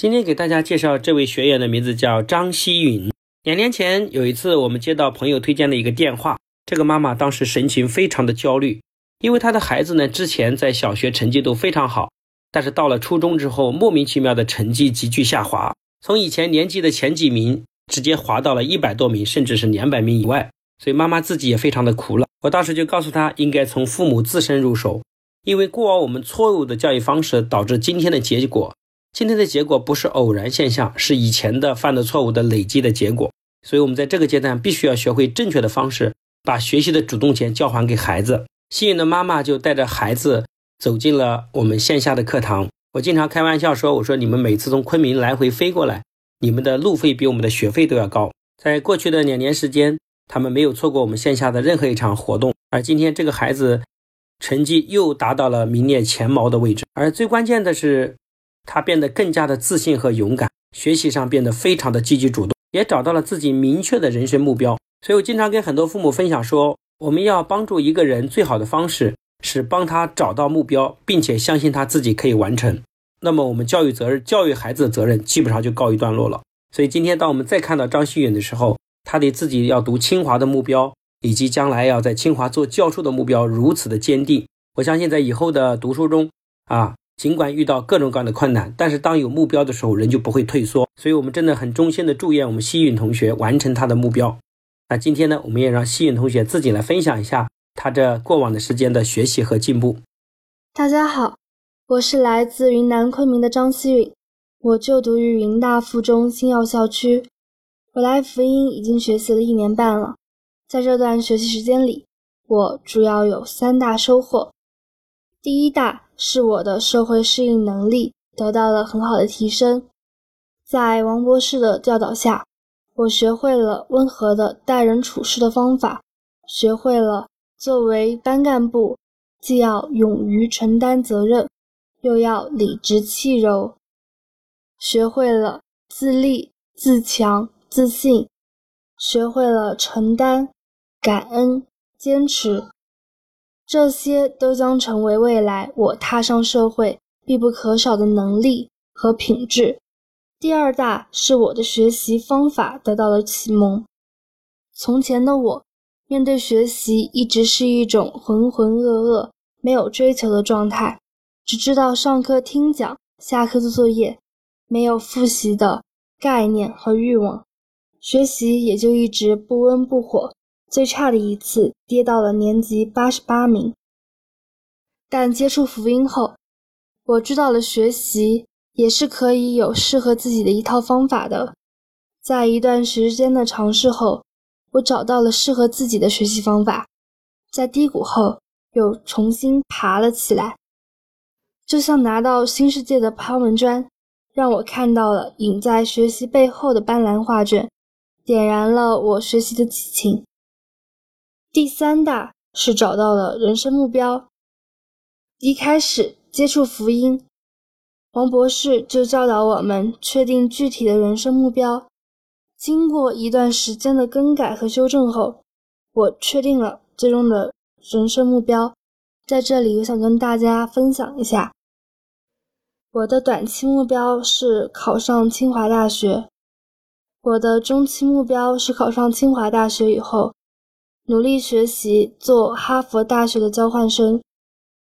今天给大家介绍这位学员的名字叫张希允。两年前有一次，我们接到朋友推荐的一个电话，这个妈妈当时神情非常的焦虑，因为她的孩子呢之前在小学成绩都非常好，但是到了初中之后，莫名其妙的成绩急剧下滑，从以前年级的前几名直接滑到了一百多名，甚至是两百名以外，所以妈妈自己也非常的苦了。我当时就告诉她，应该从父母自身入手，因为过往我们错误的教育方式导致今天的结果。今天的结果不是偶然现象，是以前的犯的错误的累积的结果。所以，我们在这个阶段必须要学会正确的方式，把学习的主动权交还给孩子。幸运的妈妈就带着孩子走进了我们线下的课堂。我经常开玩笑说：“我说你们每次从昆明来回飞过来，你们的路费比我们的学费都要高。”在过去的两年时间，他们没有错过我们线下的任何一场活动。而今天，这个孩子成绩又达到了名列前茅的位置。而最关键的是。他变得更加的自信和勇敢，学习上变得非常的积极主动，也找到了自己明确的人生目标。所以我经常跟很多父母分享说，我们要帮助一个人最好的方式是帮他找到目标，并且相信他自己可以完成。那么我们教育责任、教育孩子的责任基本上就告一段落了。所以今天当我们再看到张希远的时候，他对自己要读清华的目标，以及将来要在清华做教授的目标如此的坚定，我相信在以后的读书中啊。尽管遇到各种各样的困难，但是当有目标的时候，人就不会退缩。所以，我们真的很衷心的祝愿我们希允同学完成他的目标。那今天呢，我们也让希允同学自己来分享一下他这过往的时间的学习和进步。大家好，我是来自云南昆明的张希允，我就读于云大附中星耀校区。我来福音已经学习了一年半了，在这段学习时间里，我主要有三大收获。第一大。是我的社会适应能力得到了很好的提升，在王博士的教导下，我学会了温和的待人处事的方法，学会了作为班干部既要勇于承担责任，又要理直气柔，学会了自立、自强、自信，学会了承担、感恩、坚持。这些都将成为未来我踏上社会必不可少的能力和品质。第二大是我的学习方法得到了启蒙。从前的我，面对学习一直是一种浑浑噩噩、没有追求的状态，只知道上课听讲，下课做作业，没有复习的概念和欲望，学习也就一直不温不火。最差的一次跌到了年级八十八名，但接触福音后，我知道了学习也是可以有适合自己的一套方法的。在一段时间的尝试后，我找到了适合自己的学习方法，在低谷后又重新爬了起来，就像拿到新世界的抛门砖，让我看到了隐在学习背后的斑斓画卷，点燃了我学习的激情。第三大是找到了人生目标。一开始接触福音，王博士就教导我们确定具体的人生目标。经过一段时间的更改和修正后，我确定了最终的人生目标。在这里，我想跟大家分享一下，我的短期目标是考上清华大学，我的中期目标是考上清华大学以后。努力学习，做哈佛大学的交换生，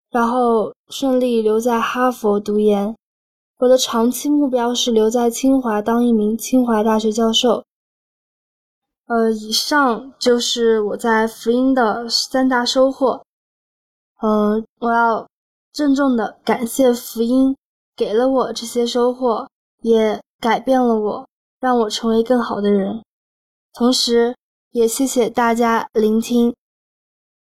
然后顺利留在哈佛读研。我的长期目标是留在清华当一名清华大学教授。呃，以上就是我在福音的三大收获。嗯，我要郑重的感谢福音，给了我这些收获，也改变了我，让我成为更好的人。同时。也谢谢大家聆听。